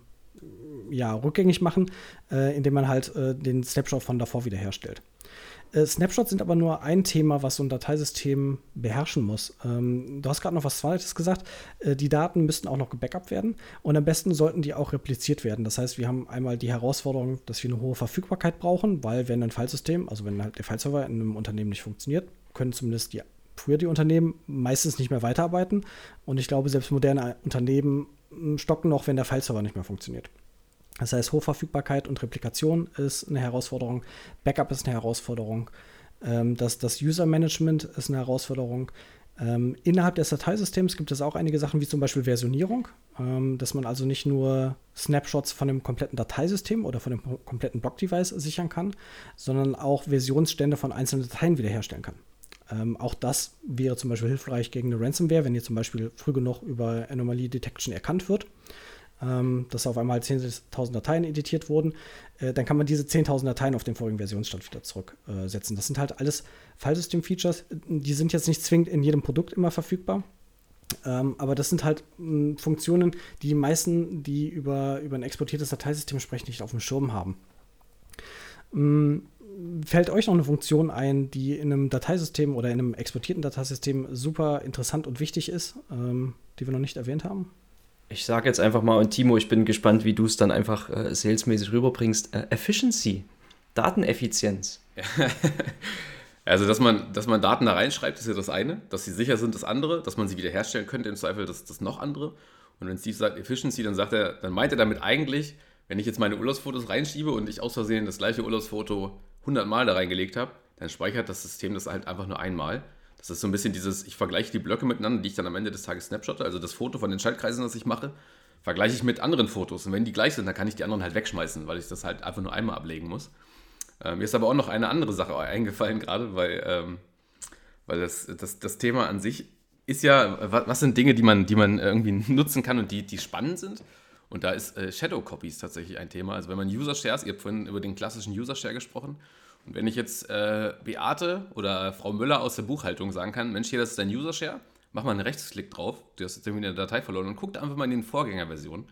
ja, rückgängig machen, äh, indem man halt äh, den Snapshot von davor wiederherstellt. Äh, Snapshots sind aber nur ein Thema, was so ein Dateisystem beherrschen muss. Ähm, du hast gerade noch was Zweites gesagt. Äh, die Daten müssten auch noch gebackupt werden und am besten sollten die auch repliziert werden. Das heißt, wir haben einmal die Herausforderung, dass wir eine hohe Verfügbarkeit brauchen, weil wenn ein Filesystem, also wenn halt der Fileserver in einem Unternehmen nicht funktioniert, können zumindest die früher die Unternehmen meistens nicht mehr weiterarbeiten. Und ich glaube, selbst moderne Unternehmen hm, stocken noch, wenn der Fileserver nicht mehr funktioniert. Das heißt, Hochverfügbarkeit und Replikation ist eine Herausforderung, Backup ist eine Herausforderung, ähm, das, das User Management ist eine Herausforderung. Ähm, innerhalb des Dateisystems gibt es auch einige Sachen, wie zum Beispiel Versionierung, ähm, dass man also nicht nur Snapshots von dem kompletten Dateisystem oder von dem kompletten Block-Device sichern kann, sondern auch Versionsstände von einzelnen Dateien wiederherstellen kann. Ähm, auch das wäre zum Beispiel hilfreich gegen eine Ransomware, wenn ihr zum Beispiel früh genug über Anomaly Detection erkannt wird ähm, dass auf einmal 10.000 Dateien editiert wurden, äh, dann kann man diese 10.000 Dateien auf den vorigen Versionsstand wieder zurücksetzen. Äh, das sind halt alles Filesystem-Features, die sind jetzt nicht zwingend in jedem Produkt immer verfügbar. Ähm, aber das sind halt mh, Funktionen, die die meisten, die über, über ein exportiertes Dateisystem sprechen, nicht auf dem Schirm haben. Ähm, fällt euch noch eine Funktion ein, die in einem Dateisystem oder in einem exportierten Dateisystem super interessant und wichtig ist, ähm, die wir noch nicht erwähnt haben? Ich sage jetzt einfach mal, und Timo, ich bin gespannt, wie du es dann einfach äh, salesmäßig rüberbringst. Äh, Efficiency, Dateneffizienz. also, dass man, dass man Daten da reinschreibt, ist ja das eine. Dass sie sicher sind, das andere. Dass man sie wiederherstellen könnte, im Zweifel das, das noch andere. Und wenn Steve sagt Efficiency, dann sagt er, dann meint er damit eigentlich, wenn ich jetzt meine Urlaubsfotos reinschiebe und ich aus Versehen das gleiche Urlaubsfoto 100 Mal da reingelegt habe, dann speichert das System das halt einfach nur einmal. Das ist so ein bisschen dieses, ich vergleiche die Blöcke miteinander, die ich dann am Ende des Tages snapshotte, also das Foto von den Schaltkreisen, das ich mache, vergleiche ich mit anderen Fotos. Und wenn die gleich sind, dann kann ich die anderen halt wegschmeißen, weil ich das halt einfach nur einmal ablegen muss. Ähm, mir ist aber auch noch eine andere Sache eingefallen gerade, weil, ähm, weil das, das, das Thema an sich ist ja, was, sind Dinge, die man, die man irgendwie nutzen kann und die, die spannend sind? Und da ist äh, Shadow Copies tatsächlich ein Thema. Also wenn man User Shares, ihr habt vorhin über den klassischen User Share gesprochen, und wenn ich jetzt äh, Beate oder Frau Müller aus der Buchhaltung sagen kann, Mensch, hier, das ist dein User-Share, mach mal einen Rechtsklick drauf, du hast jetzt irgendwie eine Datei verloren und guck einfach mal in den Vorgängerversionen.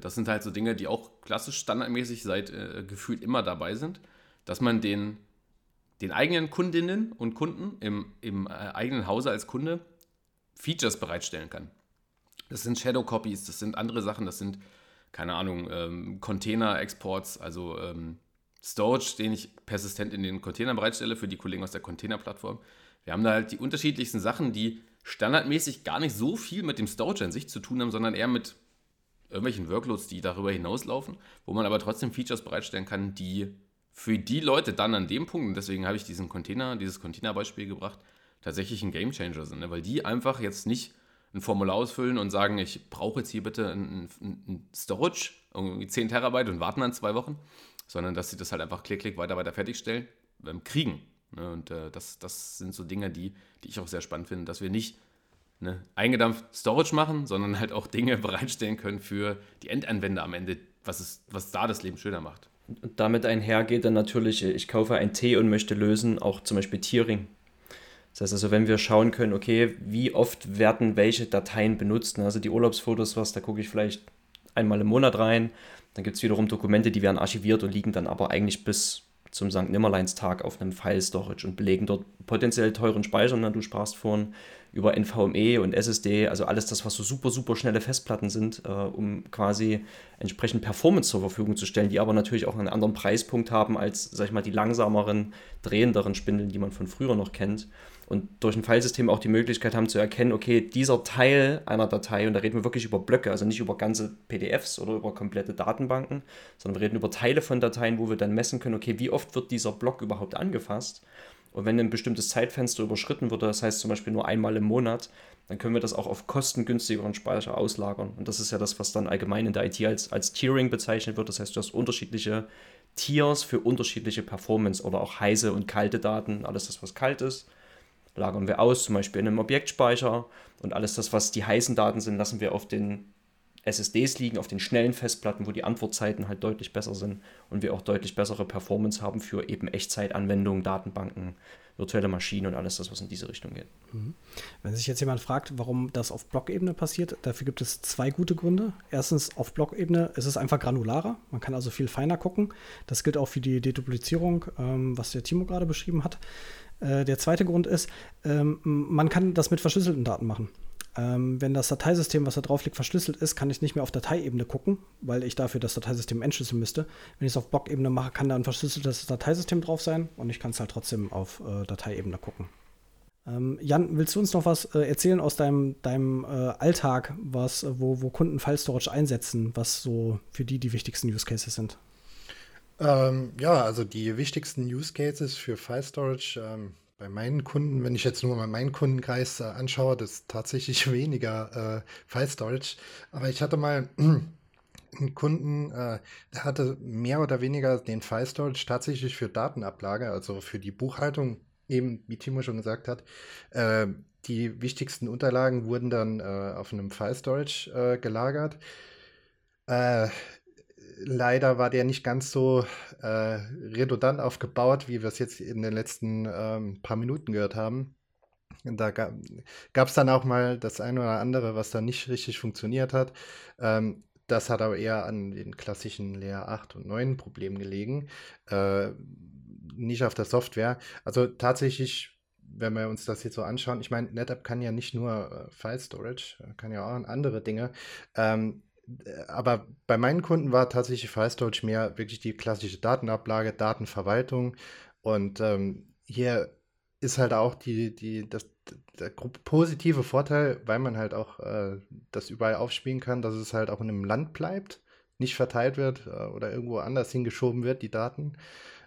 Das sind halt so Dinge, die auch klassisch standardmäßig seit äh, gefühlt immer dabei sind, dass man den, den eigenen Kundinnen und Kunden im, im äh, eigenen Hause als Kunde Features bereitstellen kann. Das sind Shadow Copies, das sind andere Sachen, das sind, keine Ahnung, ähm, Container-Exports, also ähm, Storage, den ich persistent in den Containern bereitstelle für die Kollegen aus der Containerplattform. Wir haben da halt die unterschiedlichsten Sachen, die standardmäßig gar nicht so viel mit dem Storage an sich zu tun haben, sondern eher mit irgendwelchen Workloads, die darüber hinauslaufen, wo man aber trotzdem Features bereitstellen kann, die für die Leute dann an dem Punkt, und deswegen habe ich diesen Container, dieses Container-Beispiel gebracht, tatsächlich ein Gamechanger sind, ne? weil die einfach jetzt nicht ein Formular ausfüllen und sagen, ich brauche jetzt hier bitte ein, ein, ein Storage, irgendwie 10 Terabyte und warten dann zwei Wochen, sondern dass sie das halt einfach klick, klick, weiter, weiter fertigstellen, ähm, kriegen. Ne? Und äh, das, das sind so Dinge, die, die ich auch sehr spannend finde, dass wir nicht ne, eingedampft Storage machen, sondern halt auch Dinge bereitstellen können für die Endanwender am Ende, was, es, was da das Leben schöner macht. Und damit einhergeht dann natürlich, ich kaufe ein T und möchte lösen, auch zum Beispiel Tiering. Das heißt also, wenn wir schauen können, okay, wie oft werden welche Dateien benutzt, ne? also die Urlaubsfotos, was, da gucke ich vielleicht einmal im Monat rein, dann gibt es wiederum Dokumente, die werden archiviert und liegen dann aber eigentlich bis zum St. Nimmerleins-Tag auf einem File-Storage und belegen dort potenziell teuren Speicher. Ne? Du sprachst vorhin über NVMe und SSD, also alles das, was so super, super schnelle Festplatten sind, äh, um quasi entsprechend Performance zur Verfügung zu stellen, die aber natürlich auch einen anderen Preispunkt haben als, sag ich mal, die langsameren, drehenderen Spindeln, die man von früher noch kennt und durch ein Filesystem auch die Möglichkeit haben zu erkennen, okay, dieser Teil einer Datei, und da reden wir wirklich über Blöcke, also nicht über ganze PDFs oder über komplette Datenbanken, sondern wir reden über Teile von Dateien, wo wir dann messen können, okay, wie oft wird dieser Block überhaupt angefasst. Und wenn ein bestimmtes Zeitfenster überschritten wird, das heißt zum Beispiel nur einmal im Monat, dann können wir das auch auf kostengünstigeren Speicher auslagern. Und das ist ja das, was dann allgemein in der IT als, als Tiering bezeichnet wird. Das heißt, du hast unterschiedliche Tiers für unterschiedliche Performance oder auch heiße und kalte Daten, alles das, was kalt ist lagern wir aus, zum Beispiel in einem Objektspeicher und alles das, was die heißen Daten sind, lassen wir auf den SSDs liegen, auf den schnellen Festplatten, wo die Antwortzeiten halt deutlich besser sind und wir auch deutlich bessere Performance haben für eben Echtzeitanwendungen, Datenbanken, virtuelle Maschinen und alles das, was in diese Richtung geht. Mhm. Wenn sich jetzt jemand fragt, warum das auf Blockebene passiert, dafür gibt es zwei gute Gründe. Erstens, auf Blockebene ist es einfach granularer. Man kann also viel feiner gucken. Das gilt auch für die Deduplizierung, ähm, was der Timo gerade beschrieben hat. Äh, der zweite Grund ist, ähm, man kann das mit verschlüsselten Daten machen. Ähm, wenn das Dateisystem, was da drauf liegt, verschlüsselt ist, kann ich nicht mehr auf Dateiebene gucken, weil ich dafür das Dateisystem entschlüsseln müsste. Wenn ich es auf Blockebene mache, kann da ein verschlüsseltes Dateisystem drauf sein und ich kann es halt trotzdem auf äh, Dateiebene gucken. Ähm, Jan, willst du uns noch was äh, erzählen aus deinem, deinem äh, Alltag, was, wo, wo Kunden File Storage einsetzen, was so für die die wichtigsten Use Cases sind? Ähm, ja, also die wichtigsten Use Cases für File Storage ähm, bei meinen Kunden, wenn ich jetzt nur mal meinen Kundenkreis äh, anschaue, das ist tatsächlich weniger äh, File Storage. Aber ich hatte mal einen Kunden, äh, der hatte mehr oder weniger den File Storage tatsächlich für Datenablage, also für die Buchhaltung, eben wie Timo schon gesagt hat. Äh, die wichtigsten Unterlagen wurden dann äh, auf einem File Storage äh, gelagert. Äh, leider war der nicht ganz so äh, redundant aufgebaut, wie wir es jetzt in den letzten ähm, paar Minuten gehört haben. Da gab es dann auch mal das eine oder andere, was dann nicht richtig funktioniert hat. Ähm, das hat aber eher an den klassischen Layer 8 und 9 Problemen gelegen, äh, nicht auf der Software. Also tatsächlich wenn wir uns das jetzt so anschauen, ich meine, NetApp kann ja nicht nur äh, File Storage, kann ja auch andere Dinge. Ähm, aber bei meinen Kunden war tatsächlich File Storage mehr wirklich die klassische Datenablage, Datenverwaltung. Und ähm, hier ist halt auch die, die, das, der positive Vorteil, weil man halt auch äh, das überall aufspielen kann, dass es halt auch in einem Land bleibt, nicht verteilt wird äh, oder irgendwo anders hingeschoben wird, die Daten.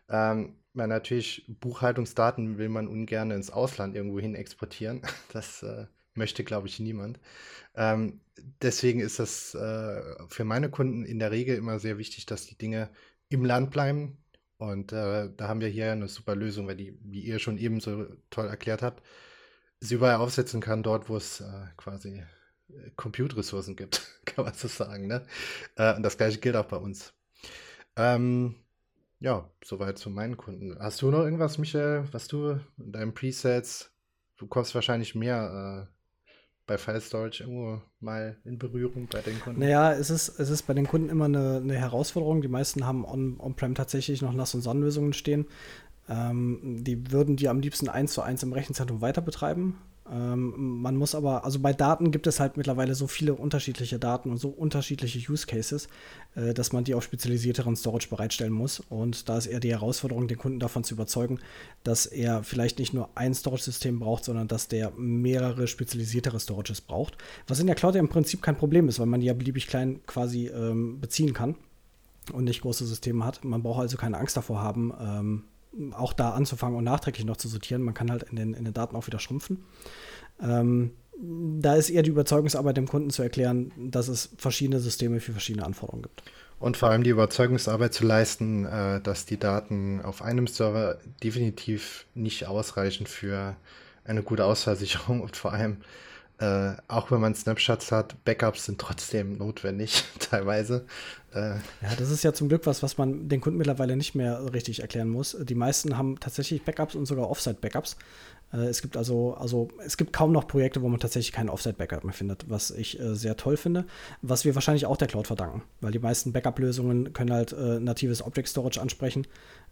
Ähm, weil natürlich Buchhaltungsdaten will man ungern ins Ausland irgendwo hin exportieren. Das äh, möchte, glaube ich, niemand. Ähm, deswegen ist das äh, für meine Kunden in der Regel immer sehr wichtig, dass die Dinge im Land bleiben. Und äh, da haben wir hier eine super Lösung, weil die, wie ihr schon eben so toll erklärt habt, sie überall aufsetzen kann, dort, wo es äh, quasi äh, Compute-Ressourcen gibt, kann man so sagen. Ne? Äh, und das gleiche gilt auch bei uns. Ähm, ja, soweit zu meinen Kunden. Hast du noch irgendwas, Michael, was du in deinen Presets, du kommst wahrscheinlich mehr äh, bei File Storage irgendwo mal in Berührung bei den Kunden? Naja, es ist, es ist bei den Kunden immer eine, eine Herausforderung. Die meisten haben On-Prem on tatsächlich noch NAS- und SAN-Lösungen stehen. Ähm, die würden die am liebsten eins zu eins im Rechenzentrum weiter betreiben. Ähm, man muss aber, also bei Daten gibt es halt mittlerweile so viele unterschiedliche Daten und so unterschiedliche Use Cases, äh, dass man die auf spezialisierteren Storage bereitstellen muss. Und da ist eher die Herausforderung, den Kunden davon zu überzeugen, dass er vielleicht nicht nur ein Storage-System braucht, sondern dass der mehrere spezialisiertere Storages braucht. Was in der Cloud ja im Prinzip kein Problem ist, weil man die ja beliebig klein quasi ähm, beziehen kann und nicht große Systeme hat. Man braucht also keine Angst davor haben, ähm, auch da anzufangen und nachträglich noch zu sortieren. Man kann halt in den, in den Daten auch wieder schrumpfen. Ähm, da ist eher die Überzeugungsarbeit dem Kunden zu erklären, dass es verschiedene Systeme für verschiedene Anforderungen gibt. Und vor allem die Überzeugungsarbeit zu leisten, äh, dass die Daten auf einem Server definitiv nicht ausreichen für eine gute Ausfallsicherung und vor allem äh, auch wenn man Snapshots hat, Backups sind trotzdem notwendig, teilweise. Äh, ja, das ist ja zum Glück was, was man den Kunden mittlerweile nicht mehr richtig erklären muss. Die meisten haben tatsächlich Backups und sogar Offsite-Backups. Äh, es gibt also, also, es gibt kaum noch Projekte, wo man tatsächlich keinen Offsite-Backup mehr findet, was ich äh, sehr toll finde, was wir wahrscheinlich auch der Cloud verdanken, weil die meisten Backup-Lösungen können halt äh, natives Object Storage ansprechen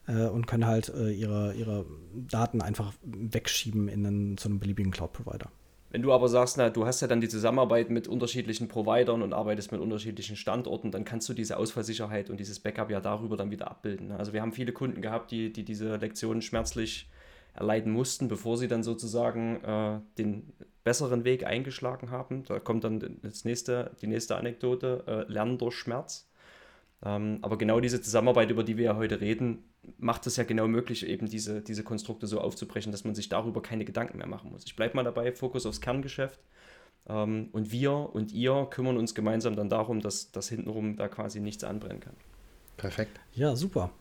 äh, und können halt ihre, ihre Daten einfach wegschieben in einen, zu einem beliebigen Cloud-Provider. Wenn du aber sagst, na, du hast ja dann die Zusammenarbeit mit unterschiedlichen Providern und arbeitest mit unterschiedlichen Standorten, dann kannst du diese Ausfallsicherheit und dieses Backup ja darüber dann wieder abbilden. Ne? Also wir haben viele Kunden gehabt, die, die diese Lektionen schmerzlich erleiden mussten, bevor sie dann sozusagen äh, den besseren Weg eingeschlagen haben. Da kommt dann das nächste, die nächste Anekdote, äh, Lernen durch Schmerz. Ähm, aber genau diese Zusammenarbeit, über die wir ja heute reden, macht es ja genau möglich, eben diese, diese Konstrukte so aufzubrechen, dass man sich darüber keine Gedanken mehr machen muss. Ich bleibe mal dabei, Fokus aufs Kerngeschäft. Ähm, und wir und ihr kümmern uns gemeinsam dann darum, dass, dass hintenrum da quasi nichts anbrennen kann. Perfekt. Ja, super.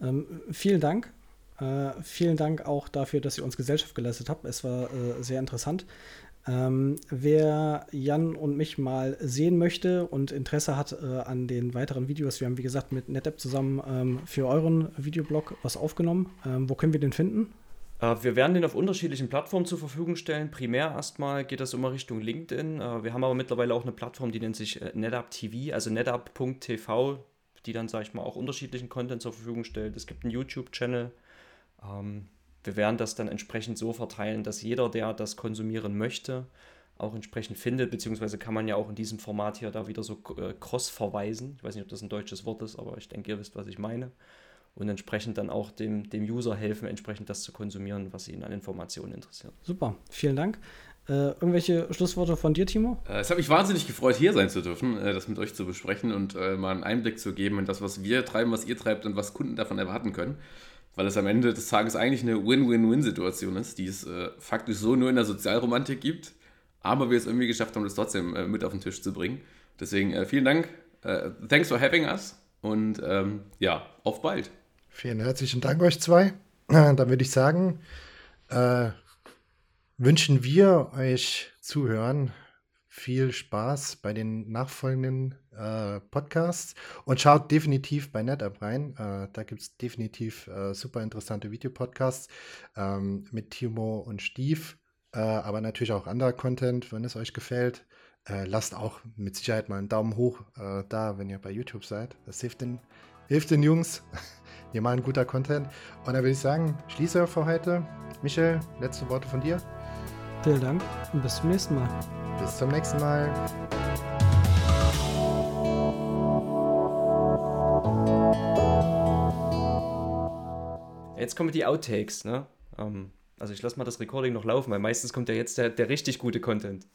Ähm, vielen Dank. Äh, vielen Dank auch dafür, dass ihr uns Gesellschaft geleistet habt. Es war äh, sehr interessant. Ähm, wer Jan und mich mal sehen möchte und Interesse hat äh, an den weiteren Videos, wir haben wie gesagt mit NetApp zusammen ähm, für euren Videoblog was aufgenommen. Ähm, wo können wir den finden? Äh, wir werden den auf unterschiedlichen Plattformen zur Verfügung stellen. Primär erstmal geht das immer Richtung LinkedIn. Äh, wir haben aber mittlerweile auch eine Plattform, die nennt sich äh, NetApp TV, also netapp.tv, die dann, sage ich mal, auch unterschiedlichen Content zur Verfügung stellt. Es gibt einen YouTube-Channel. Ähm, wir werden das dann entsprechend so verteilen, dass jeder, der das konsumieren möchte, auch entsprechend findet, beziehungsweise kann man ja auch in diesem Format hier da wieder so äh, cross verweisen. Ich weiß nicht, ob das ein deutsches Wort ist, aber ich denke, ihr wisst, was ich meine. Und entsprechend dann auch dem, dem User helfen, entsprechend das zu konsumieren, was ihn an Informationen interessiert. Super, vielen Dank. Äh, irgendwelche Schlussworte von dir, Timo? Äh, es hat mich wahnsinnig gefreut, hier sein zu dürfen, äh, das mit euch zu besprechen und äh, mal einen Einblick zu geben in das, was wir treiben, was ihr treibt und was Kunden davon erwarten können weil es am Ende des Tages eigentlich eine Win-Win-Win-Situation ist, die es äh, faktisch so nur in der Sozialromantik gibt, aber wir es irgendwie geschafft haben, das trotzdem äh, mit auf den Tisch zu bringen. Deswegen äh, vielen Dank, äh, thanks for having us und ähm, ja, auf bald. Vielen herzlichen Dank euch zwei. Dann würde ich sagen, äh, wünschen wir euch Zuhören viel Spaß bei den nachfolgenden äh, Podcasts und schaut definitiv bei NetApp rein. Äh, da gibt es definitiv äh, super interessante Videopodcasts ähm, mit Timo und Stief, äh, aber natürlich auch anderer Content, wenn es euch gefällt. Äh, lasst auch mit Sicherheit mal einen Daumen hoch äh, da, wenn ihr bei YouTube seid. Das hilft den, hilft den Jungs. Ihr machen guter Content. Und dann würde ich sagen, schließe für heute. Michel, letzte Worte von dir. Vielen Dank und bis zum nächsten Mal. Bis zum nächsten Mal. Jetzt kommen die Outtakes, ne? Um, ähm, also ich lasse mal das Recording noch laufen, weil meistens kommt ja jetzt der, der richtig gute Content.